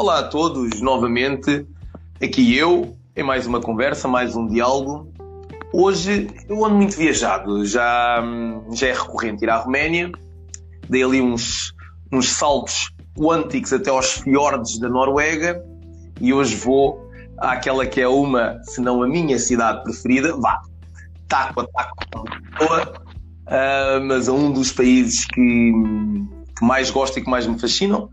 Olá a todos, novamente, aqui eu, em mais uma conversa, mais um diálogo. Hoje eu ando muito viajado, já, já é recorrente ir à Roménia, dei ali uns, uns saltos quânticos até aos fiordes da Noruega e hoje vou àquela que é uma, se não a minha cidade preferida, vá, taco a taco, uh, mas a um dos países que, que mais gosto e que mais me fascinam.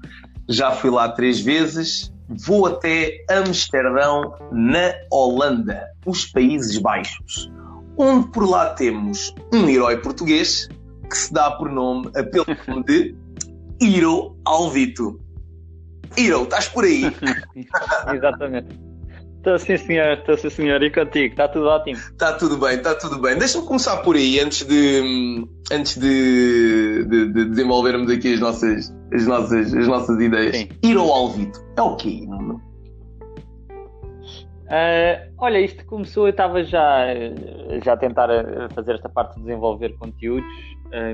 Já fui lá três vezes. Vou até Amsterdão, na Holanda, os Países Baixos, onde por lá temos um herói português que se dá por nome, pelo nome de Hiro Alvito. Hiro, estás por aí? Exatamente. Estou sim, senhor, estou sim, senhor. E contigo? Está tudo ótimo? Está tudo bem, está tudo bem. Deixa-me começar por aí, antes de, antes de, de, de, desenvolvermos aqui as nossas, as nossas, as nossas ideias. Sim. Ir ao Alvito é o quê? Uh, olha, isto começou, eu estava já, já a tentar fazer esta parte de desenvolver conteúdos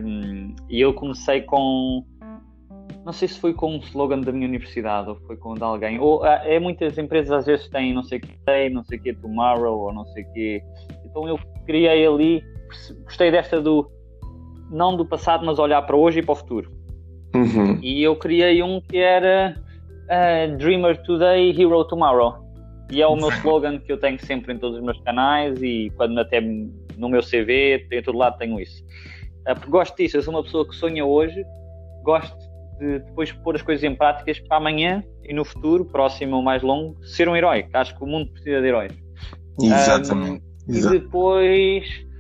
um, e eu comecei com não sei se foi com um slogan da minha universidade ou foi com o de alguém. Ou ah, é muitas empresas às vezes têm não sei o que tem, não sei o que tomorrow ou não sei o que. Então eu criei ali, gostei desta do não do passado, mas olhar para hoje e para o futuro. Uhum. E eu criei um que era uh, Dreamer Today, Hero Tomorrow. E é o meu slogan que eu tenho sempre em todos os meus canais e quando até no meu CV, em todo lado tenho isso. Uh, porque gosto disso, eu sou uma pessoa que sonha hoje, gosto de depois pôr as coisas em práticas para amanhã e no futuro, próximo ou mais longo, ser um herói. Acho que o mundo precisa de heróis. Exatamente. Um, e depois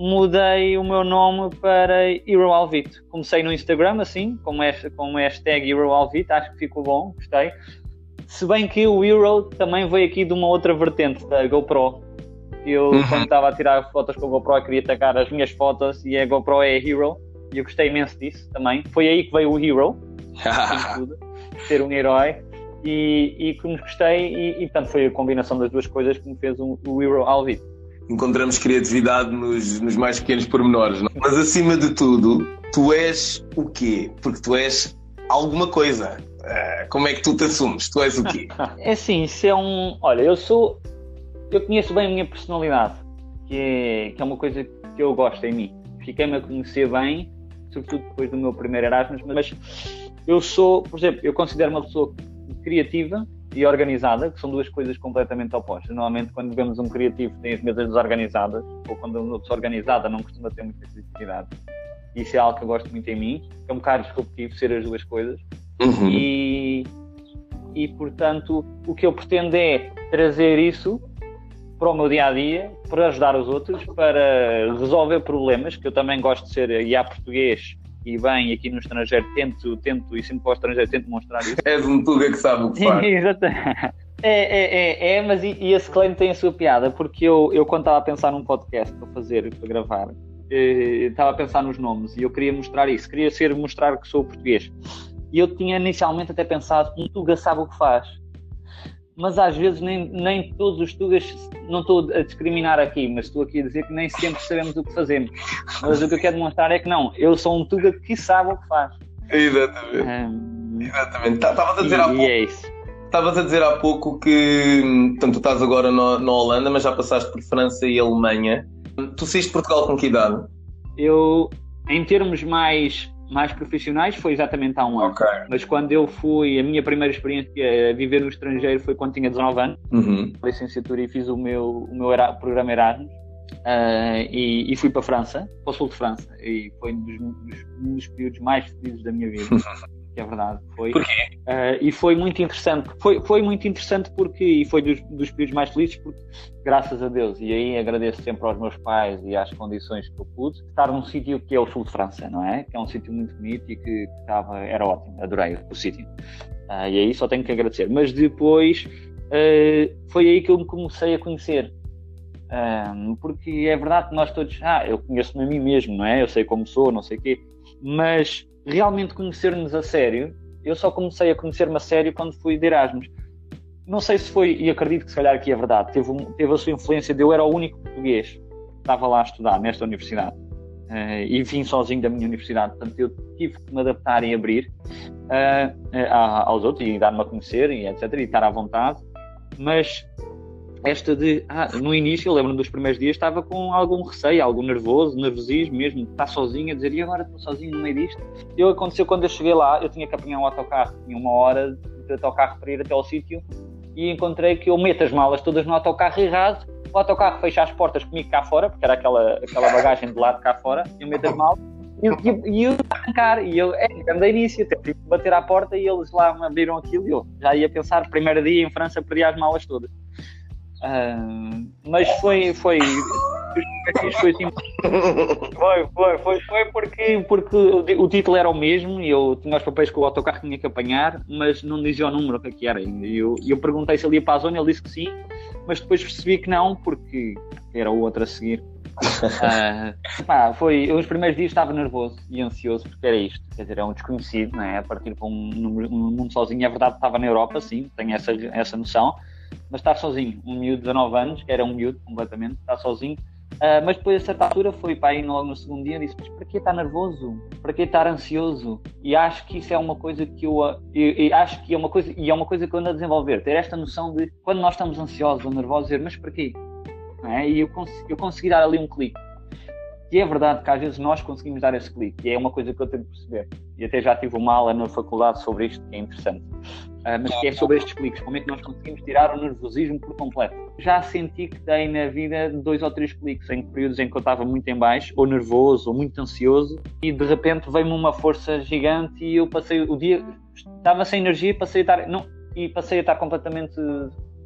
mudei o meu nome para Hero Alvito. Comecei no Instagram assim, com, este, com hashtag Hero Alvito, acho que ficou bom, gostei. Se bem que o Hero também veio aqui de uma outra vertente da GoPro. Eu, uhum. quando estava a tirar fotos com a GoPro, queria atacar as minhas fotos e a GoPro é a Hero e eu gostei imenso disso também. Foi aí que veio o Hero, tudo, ser um herói, e, e que me gostei, e, e portanto foi a combinação das duas coisas que me fez um, o Hero Alvito. Encontramos criatividade nos, nos mais pequenos pormenores, não? mas acima de tudo, tu és o quê? Porque tu és alguma coisa. Uh, como é que tu te assumes? Tu és o quê? é assim, isso é um. Olha, eu sou. Eu conheço bem a minha personalidade, que é, que é uma coisa que eu gosto em mim. Fiquei-me a conhecer bem sobretudo depois do meu primeiro Erasmus, mas eu sou, por exemplo, eu considero uma pessoa criativa e organizada, que são duas coisas completamente opostas. Normalmente, quando vemos um criativo tem as mesas desorganizadas, ou quando uma pessoa organizada não costuma ter muita criatividade. Isso é algo que eu gosto muito em mim, é um bocado disruptivo ser as duas coisas. Uhum. E, e, portanto, o que eu pretendo é trazer isso para o meu dia a dia, para ajudar os outros, para resolver problemas, que eu também gosto de ser guiar português e bem aqui no estrangeiro, tento, tento e sempre para o estrangeiro, tento mostrar isso. És um tuga que sabe o que faz. Exatamente. É, é, é, é, mas e, e, esse claim tem a sua piada, porque eu, eu quando estava a pensar num podcast para fazer, para gravar, eh, estava a pensar nos nomes e eu queria mostrar isso, queria ser mostrar que sou português. E eu tinha inicialmente até pensado, um tuga sabe o que faz mas às vezes nem, nem todos os tugas, não estou a discriminar aqui, mas estou aqui a dizer que nem sempre sabemos o que fazemos. Mas o que eu quero demonstrar é que não, eu sou um tuga que sabe o que faz. Exatamente. Um, Exatamente. Estavas tá, a dizer e, há pouco. É Estavas a dizer há pouco que portanto, tu estás agora na Holanda, mas já passaste por França e Alemanha. Tu saíste de Portugal com que idade? Eu, em termos mais mais profissionais foi exatamente há um ano. Okay. Mas quando eu fui, a minha primeira experiência a viver no estrangeiro foi quando tinha 19 anos, uhum. licenciatura e fiz o meu, o meu programa Erasmus. Uh, e, e, fui para a França, para o sul de França, e foi um dos, dos, um dos períodos mais felizes da minha vida. que é verdade. Foi. Porquê? Uh, e foi muito interessante. Foi, foi muito interessante porque, e foi dos, dos períodos mais felizes, porque, graças a Deus, e aí agradeço sempre aos meus pais e às condições que eu pude, estar num sítio que é o sul de França, não é? Que é um sítio muito bonito e que, estava, era ótimo, adorei o sítio. Uh, e aí só tenho que agradecer. Mas depois uh, foi aí que eu me comecei a conhecer. Um, porque é verdade que nós todos, ah, eu conheço-me a mim mesmo, não é? Eu sei como sou, não sei o quê, mas realmente conhecer-nos a sério, eu só comecei a conhecer-me a sério quando fui de Erasmus. Não sei se foi, e acredito que se calhar aqui é verdade, teve, teve a sua influência de eu era o único português que estava lá a estudar nesta universidade. uh, e vim sozinho da minha universidade, portanto eu tive que me adaptar e abrir uh, aos outros e dar-me a conhecer e etc, e estar à vontade, mas esta de, ah, no início, eu lembro-me dos primeiros dias, estava com algum receio, algum nervoso, nervosismo mesmo, estar sozinho, a dizer, e agora estou sozinho no meio disto? E aconteceu quando eu cheguei lá, eu tinha que apanhar um autocarro, tinha uma hora de autocarro para ir até ao sítio, e encontrei que eu meto as malas todas no autocarro errado, o autocarro fecha as portas comigo cá fora, porque era aquela, aquela bagagem de lado cá fora, eu meto as malas, e eu, e eu arrancar, e eu, é, andei nisso, até tive que bater à porta e eles lá me abriram aquilo e eu já ia pensar, primeiro dia em França, perdi as malas todas. Uh, mas foi, foi, foi, assim, foi, foi, foi, foi porque, porque o, título era o mesmo e eu tinha os papéis que o autocarro tinha que apanhar, mas não dizia o número que era ainda. E eu, eu perguntei se ele ia para a zona, ele disse que sim, mas depois percebi que não, porque era o outro a seguir. uh, pá, foi, os primeiros dias estava nervoso e ansioso porque era isto, quer dizer, é um desconhecido, não é? A partir de um, um mundo sozinho, é verdade, estava na Europa, sim, tenho essa, essa noção mas estar sozinho. Um miúdo de 19 anos, que era um miúdo completamente, está sozinho. Uh, mas depois, a certa altura, foi para aí logo no segundo dia e disse: Mas para que estar nervoso? Para que estar ansioso? E acho que isso é uma coisa que eu, eu, eu, acho que é uma coisa, e é uma coisa que eu ando a desenvolver, ter esta noção de quando nós estamos ansiosos ou nervosos, dizer: Mas para quê? É? E eu, cons eu consegui dar ali um clique. E é verdade que às vezes nós conseguimos dar esse clique, e é uma coisa que eu tenho de perceber. E até já tive uma aula na faculdade sobre isto, que é interessante. Uh, mas que é sobre estes cliques, como é que nós conseguimos tirar o nervosismo por completo. Já senti que dei na vida dois ou três cliques, em períodos em que eu estava muito em baixo, ou nervoso, ou muito ansioso, e de repente veio-me uma força gigante e eu passei o dia, estava sem energia, passei a estar, não, e passei a estar completamente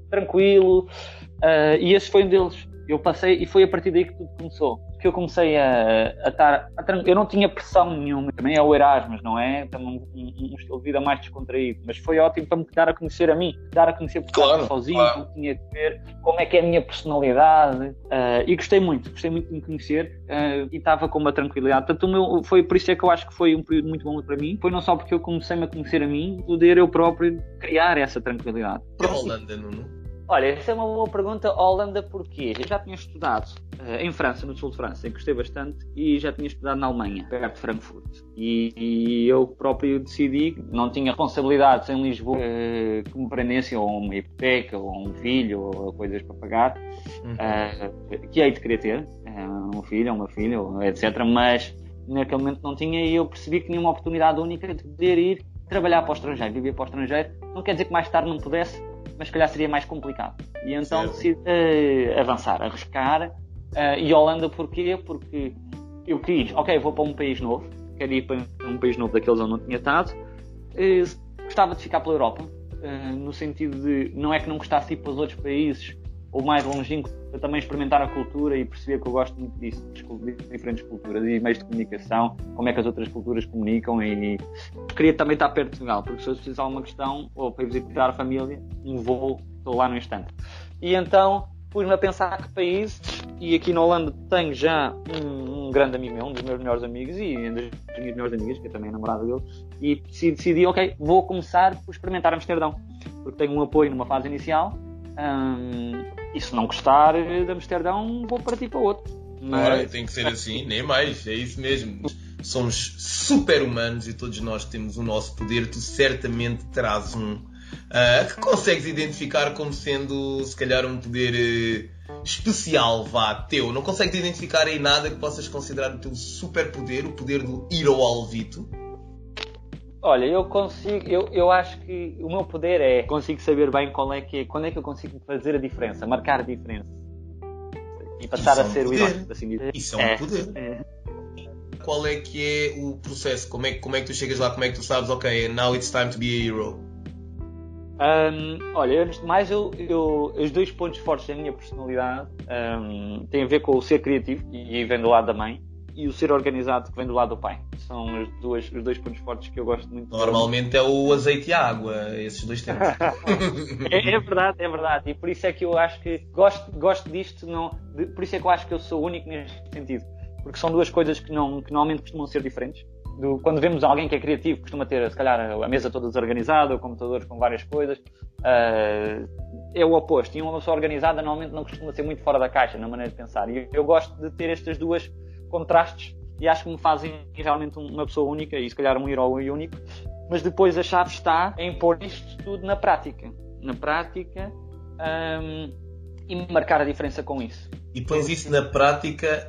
tranquilo, uh, e esse foi um deles. Eu passei, e foi a partir daí que tudo começou que eu comecei a, a estar. A, eu não tinha pressão nenhuma, também é o Erasmus, não é? Também um, um, estilo de vida mais descontraído, mas foi ótimo para me dar a conhecer a mim, dar a conhecer porque claro, estava sozinho, claro. não tinha que ver como é que é a minha personalidade. Uh, e gostei muito, gostei muito de me conhecer uh, e estava com uma tranquilidade. Portanto, meu, foi por isso é que eu acho que foi um período muito bom para mim. Foi não só porque eu comecei-me a conhecer a mim, poder eu próprio criar essa tranquilidade. Para a Holanda, Nuno? Olha, essa é uma boa pergunta. Holanda, porquê? Eu já tinha estudado uh, em França, no sul de França, em que gostei bastante, e já tinha estudado na Alemanha, perto de Frankfurt. E, e eu próprio decidi, não tinha responsabilidades em Lisboa uh, que me prendessem ou uma hipoteca, ou um filho, ou coisas para pagar, uhum. uh, que hei de querer ter, um filho, uma filha, etc. Mas naquele momento não tinha, e eu percebi que tinha uma oportunidade única de poder ir trabalhar para o estrangeiro, viver para o estrangeiro. Não quer dizer que mais tarde não pudesse mas se calhar seria mais complicado. E então decidi uh, avançar, arriscar. Uh, e Holanda porquê? Porque eu quis, ok, vou para um país novo, quero ir para um país novo daqueles onde não tinha estado. Uh, gostava de ficar pela Europa, no sentido de não é que não gostasse ir para os outros países ou mais longínquo, para também experimentar a cultura e perceber que eu gosto muito disso, de diferentes culturas e meios de comunicação, como é que as outras culturas comunicam e queria também estar perto de Portugal, porque se eu precisar de alguma questão ou para visitar a família, um voo, estou lá no instante. E então pus-me a pensar que países, e aqui na Holanda tenho já um, um, grande amigo meu, um dos meus melhores amigos e uma das minhas melhores amigas, que é também a namorada dele, e decidi, ok, vou começar por experimentar Amsterdão, porque tenho um apoio numa fase inicial Hum, e se não gostar de Amsterdão, vou partir para outro. Mas... Ora, tem que ser assim, nem mais, é isso mesmo. Somos super humanos e todos nós temos o nosso poder. Tu certamente terás um uh, que consegues identificar como sendo, se calhar, um poder uh, especial, vá, teu. Não consegues identificar aí nada que possas considerar o teu super poder, o poder do ir ao alvito? Olha, eu consigo, eu, eu acho que o meu poder é consigo saber bem qual é que é, quando é que eu consigo fazer a diferença, marcar a diferença e passar a é ser um o herói, assim dizer. Isso é um é, poder. É. Qual é que é o processo? Como é, como é que tu chegas lá? Como é que tu sabes, ok, now it's time to be a hero? Um, olha, antes de mais, eu, eu, os dois pontos fortes da minha personalidade um, têm a ver com o ser criativo, e vem do lado da mãe, e o ser organizado que vem do lado do pai. São as duas, os dois pontos fortes que eu gosto muito. Normalmente é o azeite e a água, esses dois temas. é, é, verdade, é verdade. E por isso é que eu acho que gosto, gosto disto, não, de, por isso é que eu acho que eu sou único neste sentido. Porque são duas coisas que, não, que normalmente costumam ser diferentes. Do, quando vemos alguém que é criativo, costuma ter, se calhar, a mesa toda desorganizada, o computador com várias coisas. Uh, é o oposto. E uma pessoa organizada normalmente não costuma ser muito fora da caixa na maneira de pensar. E eu gosto de ter estas duas contrastes e acho que me fazem realmente uma pessoa única e se calhar um herói único. Mas depois a chave está em pôr isto tudo na prática. Na prática um, e marcar a diferença com isso. E pões isso na prática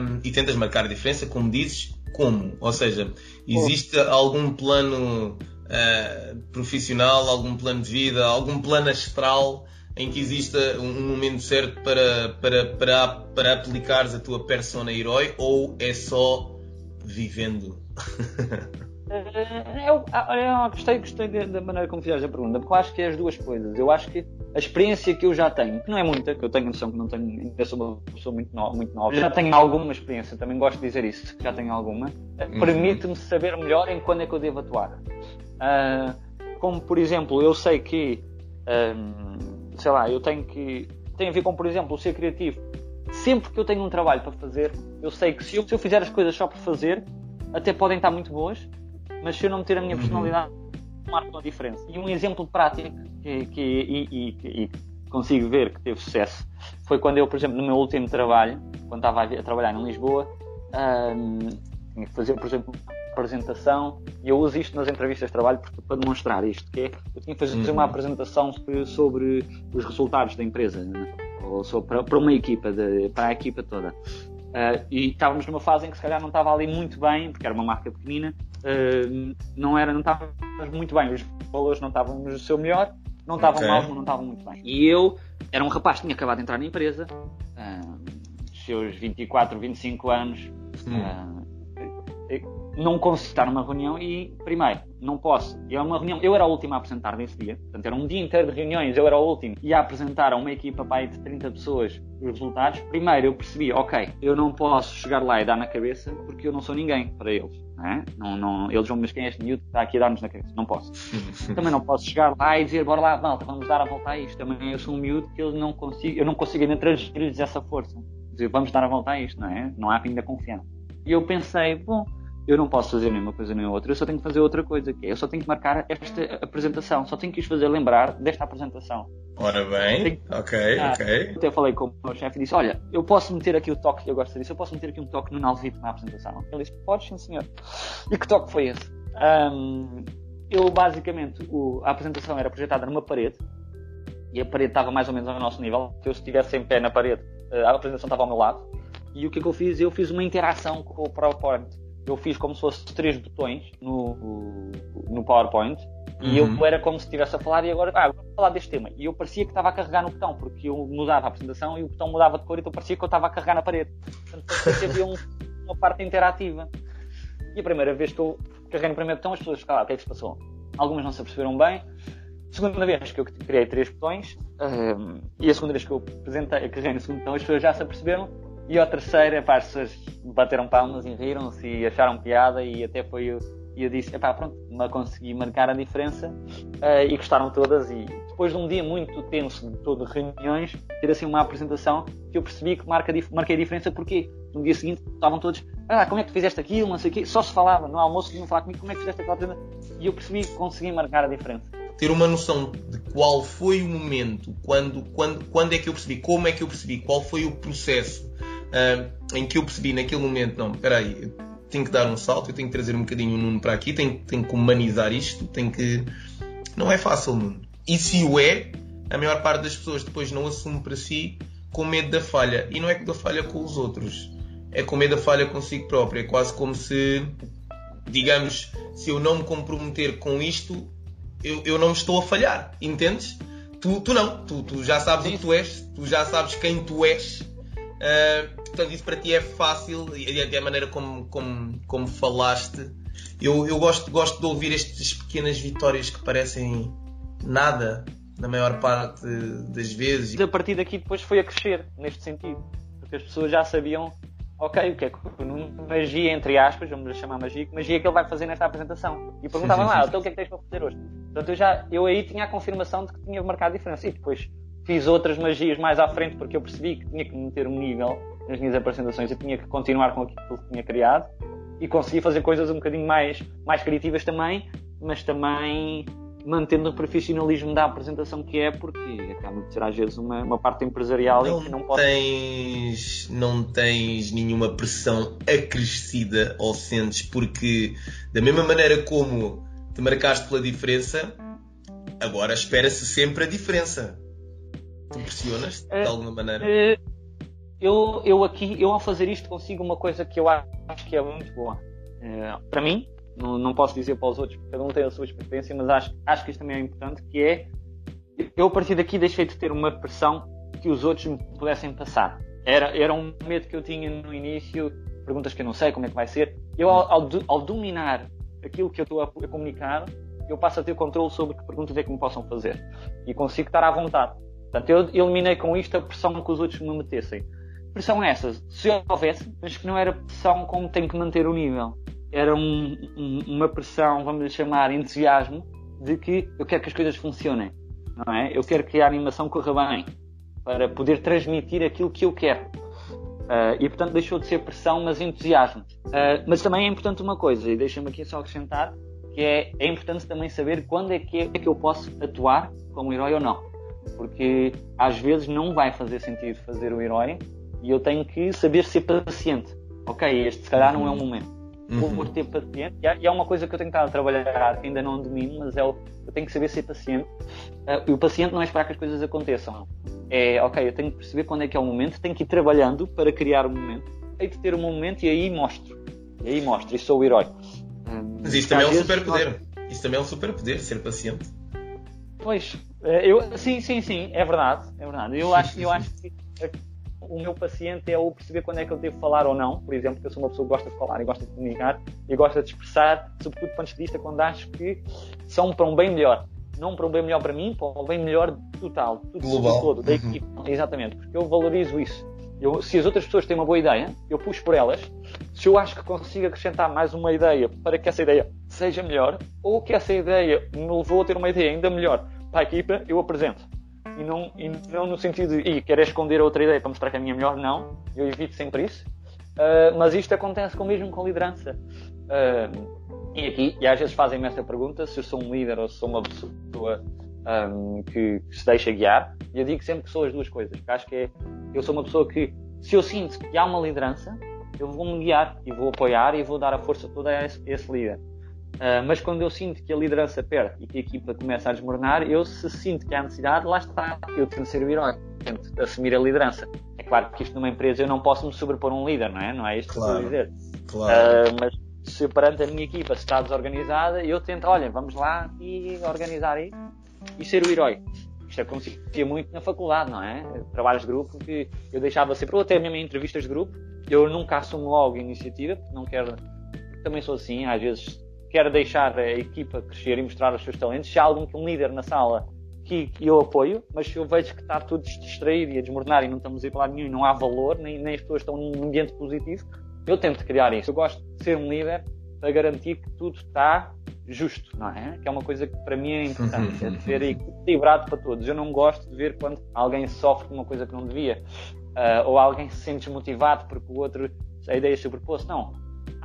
um, e tentas marcar a diferença, como dizes, como? Ou seja, existe algum plano uh, profissional, algum plano de vida, algum plano astral em que exista um momento certo para, para, para, para aplicares a tua persona herói ou é só vivendo? Eh, eu, eu, gostei, gostei da maneira como fizeste a pergunta, porque eu acho que é as duas coisas. Eu acho que a experiência que eu já tenho, que não é muita, que eu tenho noção que não tenho, ainda sou uma pessoa muito, no, muito nova, já tenho alguma experiência, também gosto de dizer isso, já tenho alguma, uhum. permite-me saber melhor em quando é que eu devo atuar. Uh, como, por exemplo, eu sei que, um, sei lá, eu tenho que. Tem a ver com, por exemplo, o ser criativo. Sempre que eu tenho um trabalho para fazer, eu sei que se eu, se eu fizer as coisas só por fazer, até podem estar muito boas, mas se eu não meter a minha uhum. personalidade, marca a diferença. E um exemplo prático que, que e, e, e, consigo ver que teve sucesso foi quando eu, por exemplo, no meu último trabalho, quando estava a, trabalhar em Lisboa, um, tinha que fazer, por exemplo, uma apresentação, e eu uso isto nas entrevistas de trabalho para demonstrar isto, que é, eu tinha que fazer uhum. uma apresentação sobre os resultados da empresa, né? ou sobre, para, para uma equipa, de, para a equipa toda. Uh, e estávamos numa fase em que se calhar não estava ali muito bem, porque era uma marca pequenina, uh, não era, não estávamos muito bem, os valores não estavam no seu melhor, não estavam okay. mal, não estavam muito bem. E eu era um rapaz que tinha acabado de entrar na empresa, uh, seus 24, 25 anos, hum. Não consegui estar numa reunião e, primeiro, não posso. E é uma reunião, eu era a última a apresentar nesse dia, portanto era um dia inteiro de reuniões, eu era o último, e a apresentar a uma equipa pai de 30 pessoas os resultados. Primeiro eu percebi, ok, eu não posso chegar lá e dar na cabeça porque eu não sou ninguém para eles. Não, é? não, não eles vão, mas quem é este miúdo que está aqui a dar-nos na cabeça? Não posso. Também não posso chegar lá e dizer, bora lá, malta, vamos dar a volta a isto. Também eu sou um miúdo que eu não consigo, eu não consigo ainda transferir-lhes essa força. Dizer, vamos dar a volta a isto, não é? Não há ainda confiança. E eu pensei, bom, eu não posso fazer nenhuma coisa nem outra, eu só tenho que fazer outra coisa, que é, eu só tenho que marcar esta apresentação, só tenho que os fazer lembrar desta apresentação. Ora bem, tenho... ok, ah, ok. Até falei com o meu chefe e disse, olha, eu posso meter aqui o toque, eu gosto disso, eu posso meter aqui um toque no Nalvito na apresentação. Ele disse, pode sim senhor. E que toque foi esse? Um, eu basicamente, o, a apresentação era projetada numa parede, e a parede estava mais ou menos ao nosso nível, se eu estivesse em pé na parede, a apresentação estava ao meu lado, e o que, é que eu fiz? Eu fiz uma interação com o PowerPoint eu fiz como se fosse três botões no, no PowerPoint uhum. e eu uhum. era como se estivesse a falar e agora, ah, vou falar deste tema. E eu parecia que estava a carregar no botão, porque eu mudava a apresentação e o botão mudava de cor, então parecia que eu estava a carregar na parede. Portanto, parecia que havia um, uma parte interativa. E a primeira vez que eu carreguei no primeiro botão, as pessoas ficaram, ah, o que é que se passou? Algumas não se aperceberam bem. Segunda vez que eu criei três botões, um, e a segunda vez que eu apresentei, carreguei no segundo botão, as pessoas já se aperceberam e a terceira, pá, as pessoas bateram palmas e riram-se e acharam piada e até foi eu, e eu disse, pá, pronto, mas consegui marcar a diferença uh, e gostaram todas. E depois de um dia muito tenso de todo reuniões, ter assim uma apresentação que eu percebi que marca, marquei a diferença porque no dia seguinte estavam todos, ah, como é que fizeste aquilo, não sei o quê, só se falava, no almoço vinham falar comigo, como é que fizeste aquela apresentação? E eu percebi que consegui marcar a diferença. Ter uma noção de qual foi o momento, quando, quando, quando é que eu percebi, como é que eu percebi, qual foi o processo em que eu percebi naquele momento, não, espera aí, tenho que dar um salto, eu tenho que trazer um bocadinho o Nuno para aqui, tenho, tenho que humanizar isto, tenho que... Não é fácil, Nuno. E se o é, a maior parte das pessoas depois não assume para si com medo da falha. E não é que da falha com os outros, é com medo da falha consigo próprio. É quase como se, digamos, se eu não me comprometer com isto, eu, eu não estou a falhar, entendes? Tu, tu não, tu, tu já sabes Sim. o que tu és, tu já sabes quem tu és. Uh, portanto, isso para ti é fácil e até a maneira como, como, como falaste. Eu, eu gosto, gosto de ouvir estas pequenas vitórias que parecem nada na maior parte das vezes. A partir daqui depois foi a crescer neste sentido, porque as pessoas já sabiam ok, o que é que magia, entre aspas, vamos chamar magia, que magia é que ele vai fazer nesta apresentação? E perguntavam lá, ah, então o que é que tens para fazer hoje? Portanto, eu, já, eu aí tinha a confirmação de que tinha marcado diferença. E depois fiz outras magias mais à frente porque eu percebi que tinha que meter um nível nas minhas apresentações e tinha que continuar com aquilo que tinha criado e consegui fazer coisas um bocadinho mais, mais criativas também, mas também mantendo o profissionalismo da apresentação que é, porque acaba de ser às vezes uma, uma parte empresarial não em que não pode. Tens, não tens nenhuma pressão acrescida ou sentes, porque da mesma maneira como te marcaste pela diferença, agora espera-se sempre a diferença. Tu pressionas de uh, alguma maneira? Uh, eu, eu aqui, eu ao fazer isto consigo uma coisa que eu acho que é muito boa. Uh, para mim, não, não posso dizer para os outros, porque cada um tem a sua experiência, mas acho, acho que isto também é importante, que é eu a partir daqui deixei de ter uma pressão que os outros me pudessem passar. Era, era um medo que eu tinha no início, perguntas que eu não sei como é que vai ser. Eu, ao, ao, ao dominar aquilo que eu estou a, a, comunicar, eu passo a ter controle sobre que perguntas é que me possam fazer. E consigo estar à vontade. Portanto, eu eliminei com isto a pressão que os outros me metessem. Pressão essa, se houvesse, mas que não era pressão como tenho que manter o nível era um, um, uma pressão, vamos lhe chamar, entusiasmo, de que eu quero que as coisas funcionem, não é? Eu quero que a animação corra bem, para poder transmitir aquilo que eu quero. Uh, e portanto deixou de ser pressão, mas entusiasmo. Uh, mas também é importante uma coisa, e deixa-me aqui só acrescentar, que é, é importante também saber quando é que, é que eu posso atuar como herói ou não. Porque às vezes não vai fazer sentido fazer o herói e eu tenho que saber ser paciente. Ok, este se calhar não é o momento uhum. por ter paciente. E é uma coisa que eu tenho estado a trabalhar, que ainda não domino, mas é o, eu tenho que saber ser paciente. Uh, e o paciente não é esperar que as coisas aconteçam. É, ok, eu tenho que perceber quando é que é o momento, tenho que ir trabalhando para criar o momento. Tenho de ter um momento e aí mostro. E aí mostro, e sou o herói. Mas isso também é um superpoder. Isso também é um superpoder, ser paciente. Pois, eu, sim, sim, sim, é verdade, é verdade. Eu acho, eu acho que o meu paciente é o perceber quando é que eu devo falar ou não. Por exemplo, eu sou uma pessoa que gosta de falar e gosta de comunicar e gosta de expressar, sobretudo pontos de vista, quando acho que são para um bem melhor. Não para um bem melhor para mim, para um bem melhor total, tudo Global. todo, da equipe. Uhum. Exatamente, porque eu valorizo isso. Eu, se as outras pessoas têm uma boa ideia, eu puxo por elas. Se eu acho que consigo acrescentar mais uma ideia para que essa ideia seja melhor, ou que essa ideia me levou a ter uma ideia ainda melhor para a equipa, eu apresento e não, e não no sentido de, querer esconder outra ideia para mostrar que a minha é melhor, não. Eu evito sempre isso. Uh, mas isto acontece com, mesmo com liderança. Uh, e aqui, e às vezes fazem-me esta pergunta, se eu sou um líder ou se sou uma pessoa um, que, que, se deixa guiar. E eu digo sempre que sou as duas coisas. Porque acho que é, eu sou uma pessoa que, se eu sinto que há uma liderança, eu vou-me guiar e vou apoiar e vou dar a força toda a esse, a esse líder. Uh, mas quando eu sinto que a liderança perde e que a equipa começa a desmoronar, eu se sinto que há necessidade, lá está, eu tento ser o herói, tento assumir a liderança. É claro que isto numa empresa eu não posso me sobrepor um líder, não é? Não é isto claro, que eu estou a dizer. Claro. Uh, mas se perante a minha equipa está desorganizada, eu tento, olha, vamos lá e organizar isso e ser o herói. Isto acontecia muito na faculdade, não é? Trabalhos de grupo que eu deixava sempre, ou até mesmo em entrevistas de grupo, eu nunca assumo logo a iniciativa, porque não quero. Também sou assim, às vezes quer deixar a equipa crescer e mostrar os seus talentos, se há algum que um líder na sala que, eu apoio, mas se eu vejo que está tudo distraído e a desmoronar e não estamos a ir para lado nenhum e não há valor, nem, nem as pessoas estão num ambiente positivo, eu tento criar isso. Eu gosto de ser um líder para garantir que tudo está justo, não é? Que é uma coisa que para mim é importante, é de ser equilibrado para todos. Eu não gosto de ver quando alguém sofre com uma coisa que não devia, uh, ou alguém se sente desmotivado porque o outro, a ideia sobrepôs. Não.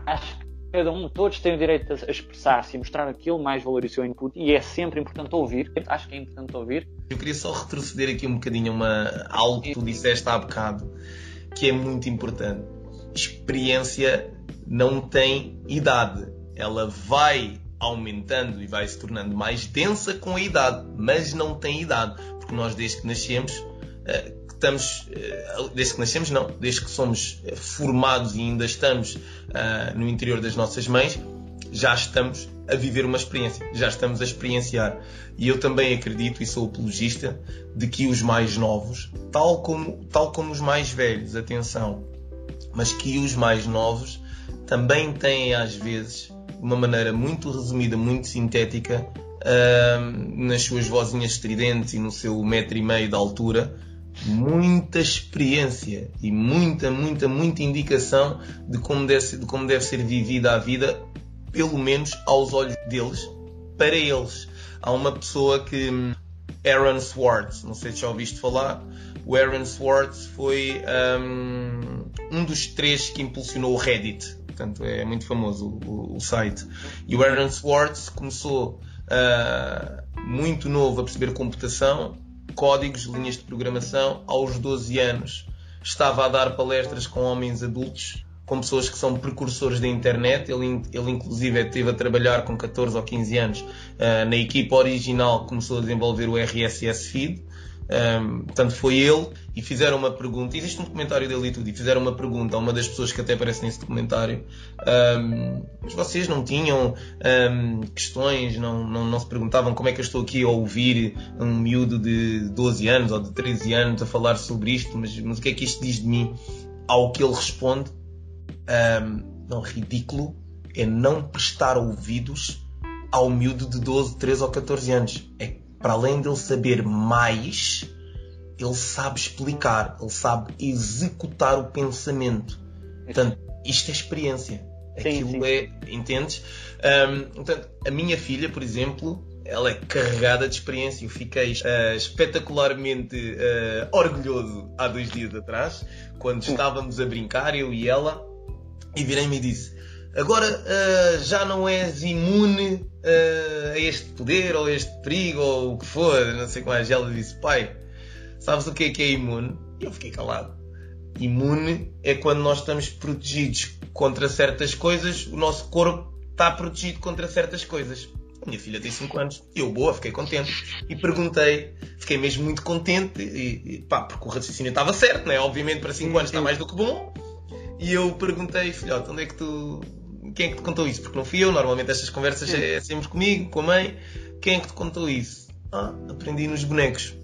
Acho que cada um, todos têm o direito a expressar-se e mostrar aquilo mais valor e seu input, e é sempre importante ouvir. Acho que é importante ouvir. Eu queria só retroceder aqui um bocadinho uma, algo que tu disseste há bocado, que é muito importante. Experiência não tem idade. Ela vai aumentando e vai se tornando mais densa com a idade, mas não tem idade, porque nós desde que nascemos eh, estamos, eh, desde que nascemos, não, desde que somos eh, formados e ainda estamos uh, no interior das nossas mães, já estamos a viver uma experiência, já estamos a experienciar. E eu também acredito, e sou apologista, de que os mais novos, tal como, tal como os mais velhos, atenção, mas que os mais novos também têm às vezes, de uma maneira muito resumida, muito sintética, uh, nas suas vozinhas estridentes e no seu metro e meio de altura, muita experiência e muita, muita, muita indicação de como deve, de como deve ser vivida a vida, pelo menos aos olhos deles, para eles. Há uma pessoa que. Aaron Swartz, não sei se já ouviste falar. O Aaron Swartz foi um, um dos três que impulsionou o Reddit. Portanto, é muito famoso o, o, o site. E o Aaron Swartz começou uh, muito novo a perceber computação, códigos, linhas de programação. Aos 12 anos estava a dar palestras com homens adultos, com pessoas que são precursores da internet. Ele, ele inclusive esteve a trabalhar com 14 ou 15 anos uh, na equipa original que começou a desenvolver o RSS Feed. Um, portanto, foi ele e fizeram uma pergunta. Existe um documentário dele e tudo. E fizeram uma pergunta a uma das pessoas que até aparece nesse documentário. Um, mas vocês não tinham um, questões, não, não, não, se perguntavam como é que eu estou aqui a ouvir um miúdo de 12 anos ou de 13 anos a falar sobre isto, mas, mas o que é que isto diz de mim? Ao que ele responde: Não, ridículo é não prestar ouvidos ao miúdo de 12, 13 ou 14 anos. É para além de ele saber mais, ele sabe explicar, ele sabe executar o pensamento. Portanto, isto é experiência. Aquilo sim, sim. é. Entendes? Um, portanto, a minha filha, por exemplo, ela é carregada de experiência. Eu fiquei uh, espetacularmente uh, orgulhoso há dois dias atrás, quando estávamos a brincar, eu e ela, e virei-me e disse: Agora uh, já não és imune uh, a este poder ou a este perigo ou o que for, não sei mais. E ela disse: Pai, sabes o que é que é imune? E eu fiquei calado. Imune é quando nós estamos protegidos contra certas coisas, o nosso corpo está protegido contra certas coisas. A minha filha tem 5 anos. Eu, boa, fiquei contente. E perguntei, fiquei mesmo muito contente, e, e pá, porque o raciocínio estava certo, né? Obviamente para 5 anos está mais do que bom. E eu perguntei, filhote, onde é que tu quem é que te contou isso? Porque não fui eu, normalmente estas conversas é, é sempre comigo, com a mãe. Quem é que te contou isso? Ah, aprendi nos bonecos.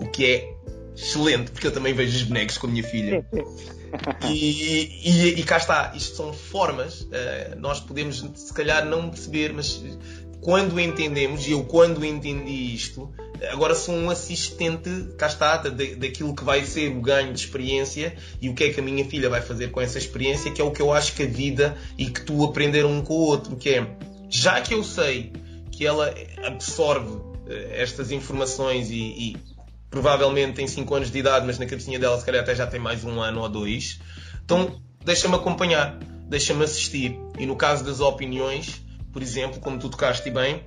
O que é excelente, porque eu também vejo os bonecos com a minha filha. E, e, e cá está, isto são formas, uh, nós podemos se calhar não perceber, mas quando entendemos, e eu quando entendi isto, agora sou um assistente, cá está, daquilo que vai ser o ganho de experiência e o que é que a minha filha vai fazer com essa experiência, que é o que eu acho que a vida e que tu aprender um com o outro, que é, já que eu sei que ela absorve eh, estas informações e, e provavelmente tem 5 anos de idade, mas na cabecinha dela se calhar até já tem mais um ano ou dois, então deixa-me acompanhar, deixa-me assistir. E no caso das opiniões, por exemplo, como tu tocaste bem,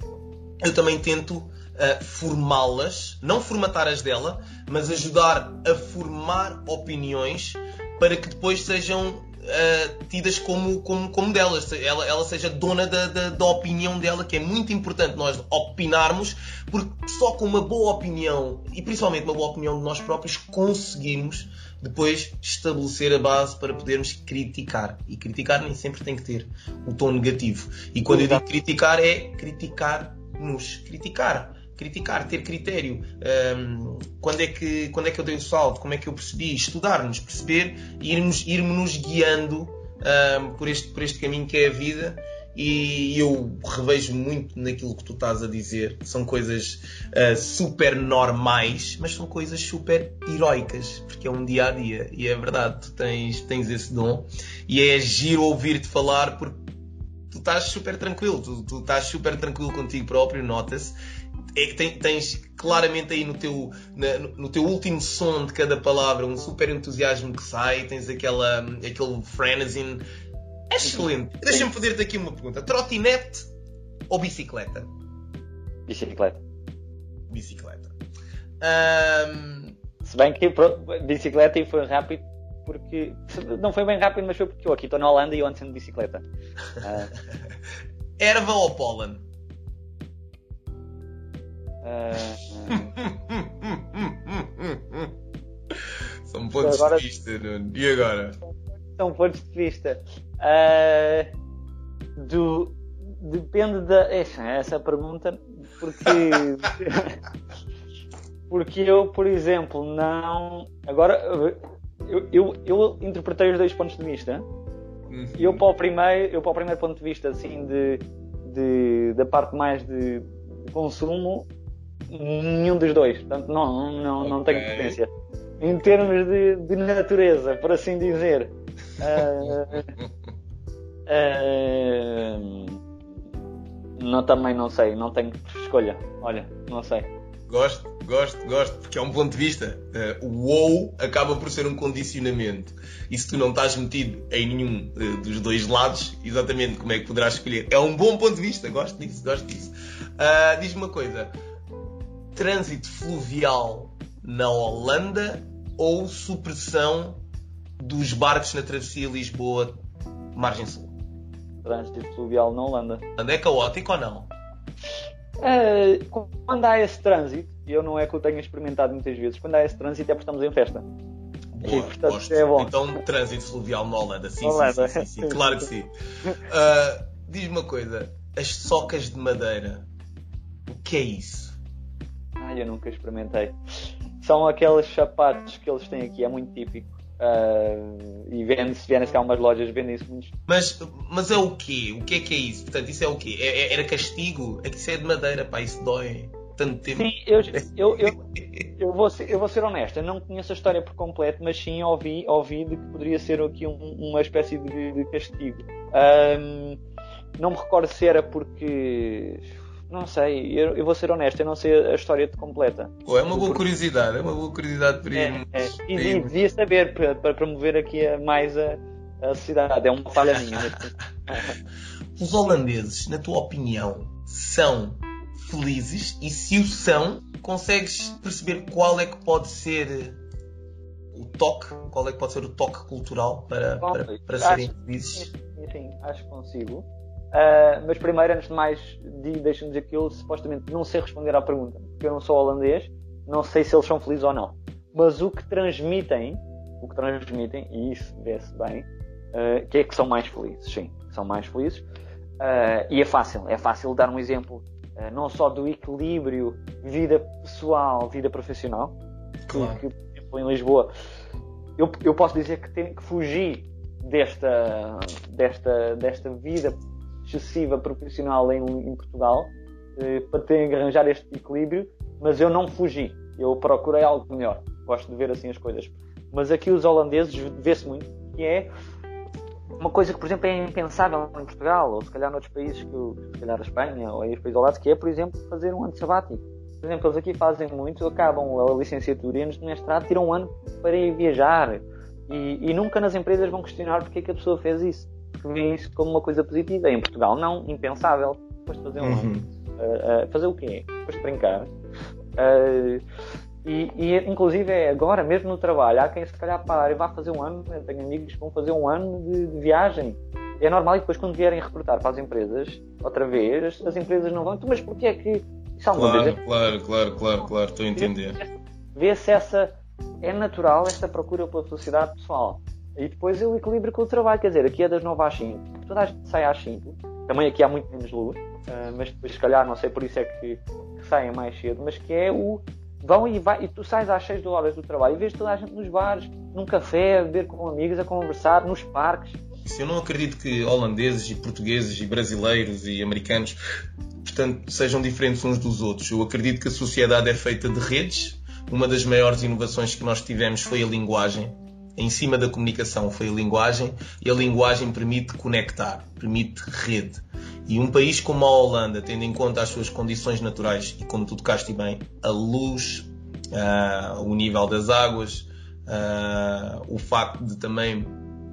eu também tento uh, formá-las, não formatar as dela, mas ajudar a formar opiniões para que depois sejam uh, tidas como, como, como delas, ela, ela seja dona da, da, da, opinião dela, que é muito importante nós opinarmos, porque só com uma boa opinião, e principalmente uma boa opinião de nós próprios, conseguimos depois estabelecer a base para podermos criticar. E criticar nem sempre tem que ter o tom negativo. E quando eu digo criticar, é criticar-nos. Criticar criticar, ter critério. Um, quando, é que, quando é que eu dei o salto? Como é que eu percebi? Estudar-nos, perceber e irmos, irmos guiando um, por, este, por este caminho que é a vida. E eu revejo muito naquilo que tu estás a dizer. São coisas uh, super normais, mas são coisas super heroicas, porque é um dia a dia. E é verdade, tu tens, tens esse dom. E é giro ouvir-te falar porque tu estás super tranquilo, tu, tu estás super tranquilo contigo próprio, nota-se é que tens claramente aí no teu, no teu último som de cada palavra um super entusiasmo que sai, tens aquela, aquele frenzy. Excelente. Deixa-me fazer-te aqui uma pergunta: trotinete ou bicicleta? Bicicleta. Bicicleta. Um... Se bem que bicicleta e foi rápido porque. Não foi bem rápido, mas foi porque eu aqui estou na Holanda e eu ando de bicicleta. Uh... Erva ou pólen? São pontos agora, de vista, Nuno. E agora? São pontos de vista. Uh, do, depende da. Essa, essa pergunta, porque. porque eu, por exemplo, não. Agora, eu, eu, eu interpretei os dois pontos de vista. Uhum. Eu, para o primeiro, eu, para o primeiro ponto de vista, assim, de, de da parte mais de, de consumo, nenhum dos dois. Portanto, não, não, não okay. tenho preferência. Em termos de, de, natureza, por assim dizer. Uh, não, também não sei, não tenho escolha. Olha, não sei. Gosto, gosto, gosto, porque é um ponto de vista. Uh, o WoW acaba por ser um condicionamento. E se tu não estás metido em nenhum uh, dos dois lados, exatamente como é que poderás escolher? É um bom ponto de vista, gosto disso, gosto disso. Uh, Diz-me uma coisa, trânsito fluvial na Holanda ou supressão dos barcos na travessia Lisboa, margem sul? Trânsito fluvial na Holanda. É caótico ou não? Uh, quando há esse trânsito, eu não é que eu tenha experimentado muitas vezes, quando há esse trânsito é porque estamos em festa. Boa, e, portanto. É bom. Então, trânsito fluvial na Holanda, sim, Holanda. Sim, sim, sim, sim, claro que sim. Uh, Diz-me uma coisa, as socas de madeira, o que é isso? Ah, eu nunca experimentei. São aqueles sapatos que eles têm aqui, é muito típico. Uh, e vende-se, vende-se cá umas lojas, vendem-se muitos. Mas, mas é o quê? O que é que é isso? Portanto, isso é o quê? É, é, era castigo? É que isso é de madeira, pá, isso dói tanto tempo. Sim, eu, eu, eu, eu, vou, ser, eu vou ser honesto, eu não conheço a história por completo, mas sim ouvi, ouvi de que poderia ser aqui um, uma espécie de, de castigo. Um, não me recordo se era porque não sei, eu, eu, vou ser honesto, eu não sei a história completa. É uma boa curiosidade, é uma boa curiosidade para. É, é. E, devia saber para, para promover aqui mais a, a sociedade, é uma falha minha. Os holandeses, na tua opinião, são felizes e se o são, consegues perceber qual é que pode ser o toque, qual é que pode ser o toque cultural para, Bom, para, para serem felizes? Sim, acho que consigo. Uh, mas primeiro, antes de mais, deixa-me dizer que eu supostamente não sei responder à pergunta, porque eu não sou holandês, não sei se eles são felizes ou não. Mas o que transmitem, o que transmitem, e isso vê-se bem, uh, que é que são mais felizes, sim, são mais felizes. Uh, e é fácil, é fácil dar um exemplo, não só do equilíbrio vida pessoal, vida profissional, claro. que, por exemplo, em Lisboa, eu, eu posso dizer que tenho que fugir desta, desta, desta vida excessiva profissional em, em Portugal eh, para ter que arranjar este equilíbrio, mas eu não fugi. Eu procurei algo melhor. Gosto de ver assim as coisas. Mas aqui os holandeses vê-se muito que é uma coisa que, por exemplo, é impensável em Portugal, ou se calhar noutros países, que, se calhar a Espanha, ou aí os países ao lado, que é, por exemplo, fazer um ano sabático. Por exemplo, eles aqui fazem muito, acabam a licenciatura e antes de mestrado tiram um ano para ir viajar. E, e nunca nas empresas vão questionar porque é que a pessoa fez isso que vê isso como uma coisa positiva. Em Portugal, não, impensável. Depois de fazer um uhum. uh, uh, fazer o quê? Depois de brincar. Uh, e, e, inclusive é agora, mesmo no trabalho, há quem se calhar pare e vá fazer um ano, eu tenho amigos que vão fazer um ano de, de, viagem. É normal e depois quando vierem recrutar para as empresas, outra vez, as empresas não vão, mas porquê é que. Isso claro, vez, claro, claro, claro, claro, estou a entender. Vê-se essa. É natural esta procura pela felicidade pessoal. E depois o equilíbrio com o trabalho, quer dizer, aqui é das 9 às 5, toda a gente sai às 5, também aqui há muito menos luz, uh, mas depois se calhar, não sei, por isso é que, que saem mais cedo, mas que é o vão e, vai, e tu sais às 6 horas do trabalho e vês toda a gente nos bares, num café, a beber com amigos, a conversar, nos parques. Eu não acredito que holandeses e portugueses e brasileiros e americanos portanto, sejam diferentes uns dos outros. Eu acredito que a sociedade é feita de redes. Uma das maiores inovações que nós tivemos foi a linguagem em cima da comunicação foi a linguagem e a linguagem permite conectar, permite rede. E um país como a Holanda, tendo em conta as suas condições naturais e como tu tocaste bem, a luz, uh, o nível das águas, uh, o facto de também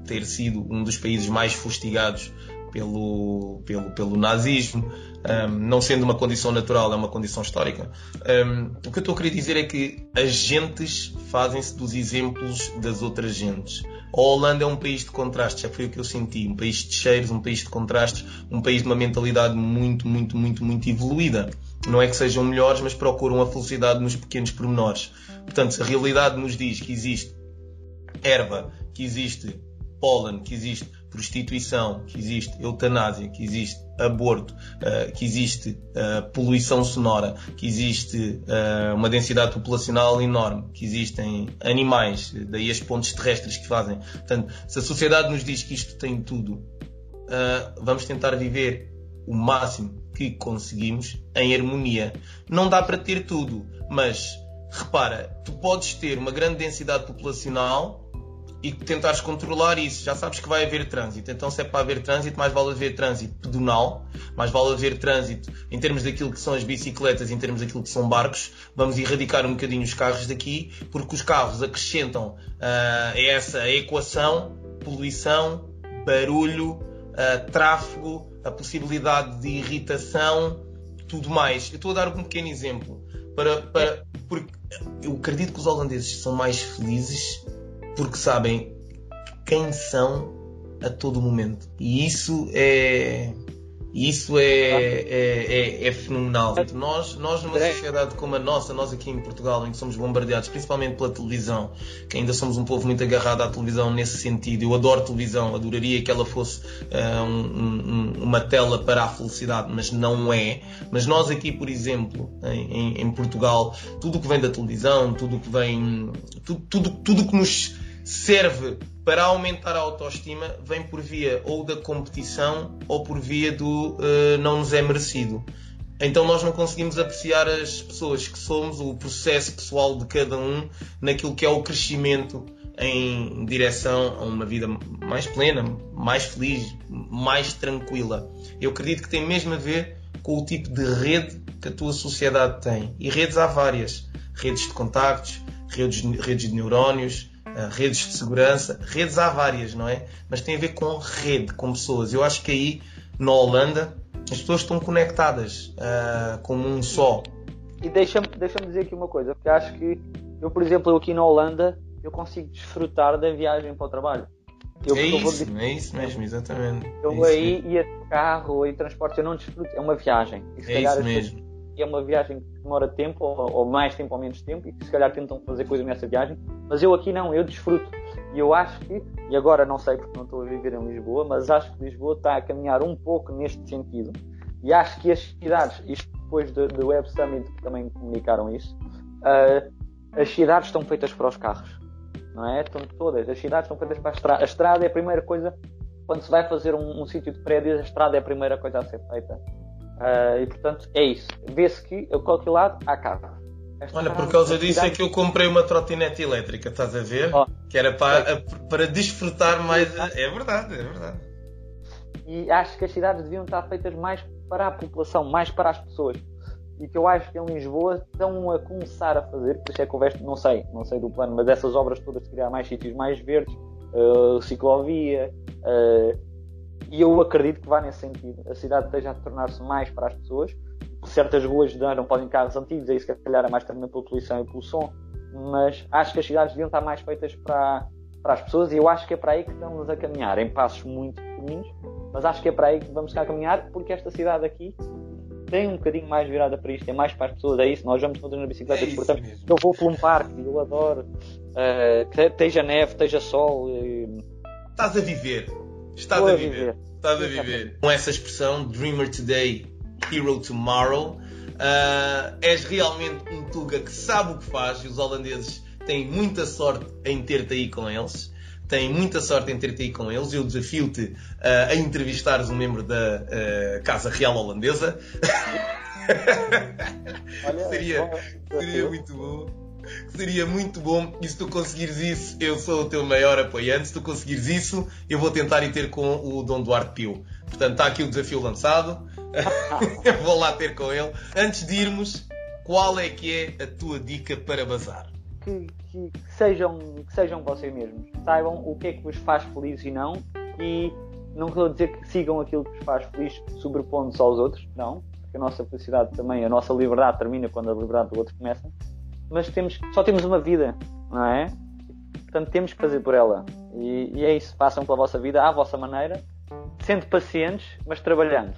ter sido um dos países mais fustigados pelo, pelo, pelo nazismo, um, não sendo uma condição natural, é uma condição histórica. Um, o que eu estou a querer dizer é que as gentes fazem-se dos exemplos das outras gentes. A Holanda é um país de contrastes, já foi o que eu senti. Um país de cheiros, um país de contrastes, um país de uma mentalidade muito, muito, muito, muito evoluída. Não é que sejam melhores, mas procuram a felicidade nos pequenos pormenores. Portanto, se a realidade nos diz que existe erva, que existe pólen, que existe prostituição, que existe eutanásia, que existe aborto, uh, que existe uh, poluição sonora, que existe uh, uma densidade populacional enorme, que existem animais, daí as pontes terrestres que fazem. Portanto, se a sociedade nos diz que isto tem tudo, vamos tentar viver o máximo que conseguimos em harmonia. Não dá para ter tudo, mas repara, tu podes ter uma grande densidade populacional e tentares controlar isso, já sabes que vai haver trânsito. Então, se é para haver trânsito, mais vale haver trânsito pedonal, mais vale haver trânsito em termos daquilo que são as bicicletas, em termos daquilo que são barcos. Vamos erradicar um bocadinho os carros daqui, porque os carros acrescentam uh, a essa equação poluição, barulho, uh, tráfego, a possibilidade de irritação, tudo mais. Eu estou a dar um pequeno exemplo. para, para, porque eu acredito que os holandeses são mais felizes porque sabem quem são a todo momento. E isso é isso é, é, é, é, fenomenal. Nós, nós, numa sociedade como a nossa, nós aqui em Portugal, em que somos bombardeados principalmente pela televisão, que ainda somos um povo muito agarrado à televisão nesse sentido. Eu adoro televisão, adoraria que ela fosse uh, um, um, uma tela para a felicidade, mas não é. Mas nós aqui, por exemplo, em, em Portugal, tudo o que vem da televisão, tudo o que vem. Tudo, tudo, tudo que nos serve para aumentar a autoestima vem por via ou da competição ou por via do uh, não nos é merecido. Então nós não conseguimos apreciar as pessoas que somos, o processo pessoal de cada um naquilo que é o crescimento em direção a uma vida mais plena, mais feliz, mais tranquila. Eu acredito que tem mesmo a ver com o tipo de rede que a tua sociedade tem. E redes há várias. Redes de contactos, redes, redes de neurónios, redes de segurança, redes há várias, não é? Mas tem a ver com rede, com pessoas. Eu acho que aí, na Holanda, as pessoas estão conectadas uh, como um só. E deixa-me deixa dizer aqui uma coisa, porque acho que eu, por exemplo, eu aqui na Holanda, eu consigo desfrutar da viagem para o trabalho. Eu, é isso, vou... é isso mesmo, exatamente. Eu é aí ia de carro em transporte, eu não desfruto, é uma viagem. é isso mesmo é uma viagem que demora tempo, ou, ou, mais tempo ou menos tempo, e que se calhar tentam fazer coisas nessa viagem, mas eu aqui não, eu desfruto. E eu acho que, e agora não sei porque não estou a viver em Lisboa, mas acho que Lisboa está a caminhar um pouco neste sentido. E acho que as cidades, isto depois do, do Web Summit que também comunicaram isso, uh, as cidades estão feitas para os carros. Não é? Estão todas. As cidades estão feitas para a estrada. A estrada é a primeira coisa, quando se vai fazer um, um sítio de prédios, a estrada é a primeira coisa a ser feita. Uh, e portanto é isso. Vê-se que a qualquer lado há carro. Esta Olha, por causa disso é que eu comprei uma trotinete elétrica, estás a ver? Oh. Que era para, para desfrutar mais. É verdade, é verdade. E acho que as cidades deviam estar feitas mais para a população, mais para as pessoas. E que eu acho que em Lisboa estão a começar a fazer, por isso é que houveste, não sei, não sei do plano, mas essas obras todas de criar mais sítios mais verdes, uh, ciclovia, uh, e eu acredito que vá nesse sentido. A cidade esteja a tornar-se mais para as pessoas. Certas ruas não podem carros antigos, aí se calhar é mais também pela poluição e pelo som, mas acho que as cidades deviam estar mais feitas para, para as pessoas e eu acho que é para aí que estamos a caminhar, em passos muito pequeninos, mas acho que é para aí que vamos estar a caminhar, porque esta cidade aqui tem um bocadinho mais virada para isto, é mais para as pessoas, é isso, nós vamos todos na bicicleta, é portanto, eu vou por um parque, eu adoro, uh, que esteja neve, esteja sol. Uh... Estás a viver, Estás a viver. viver. Estás a viver. Com essa expressão, Dreamer Today, Hero Tomorrow, uh, és realmente um Tuga que sabe o que faz e os holandeses têm muita sorte em ter-te aí com eles. Têm muita sorte em ter-te aí com eles. Eu desafio-te uh, a entrevistares um membro da uh, Casa Real Holandesa. Olha, seria, seria muito bom seria muito bom. E se tu conseguires isso, eu sou o teu maior apoiante. Se tu conseguires isso, eu vou tentar ir ter com o Dom Duarte Pio. Portanto, está aqui o desafio lançado. eu vou lá ter com ele. Antes de irmos, qual é que é a tua dica para bazar? Que, que, que sejam, que sejam vocês mesmos. Saibam o que é que vos faz feliz e não. E não quero dizer que sigam aquilo que vos faz feliz sobrepondo-se aos outros. Não. Porque a nossa felicidade também, a nossa liberdade termina quando a liberdade do outro começa mas temos, só temos uma vida, não é? Portanto, temos que fazer por ela. E, e é isso, façam pela vossa vida à vossa maneira, sendo pacientes, mas trabalhando.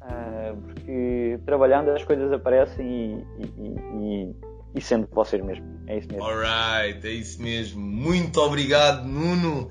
Uh, porque trabalhando as coisas aparecem e, e, e, e sendo vocês mesmos. É isso mesmo. Alright, é isso mesmo. Muito obrigado, Nuno.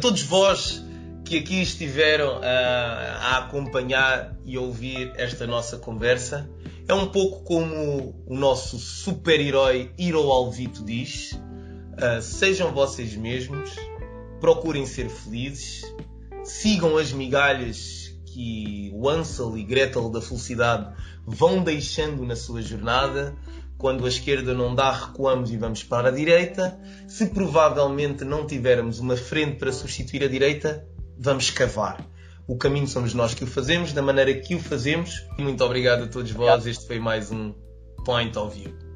Todos vós que aqui estiveram a, a acompanhar e ouvir esta nossa conversa. É um pouco como o nosso super-herói Hiro Alvito diz: uh, sejam vocês mesmos, procurem ser felizes, sigam as migalhas que o Ansel e Gretel da felicidade vão deixando na sua jornada. Quando a esquerda não dá, recuamos e vamos para a direita. Se provavelmente não tivermos uma frente para substituir a direita, vamos cavar. O caminho somos nós que o fazemos, da maneira que o fazemos. Muito obrigado a todos vós. Este foi mais um Point of View.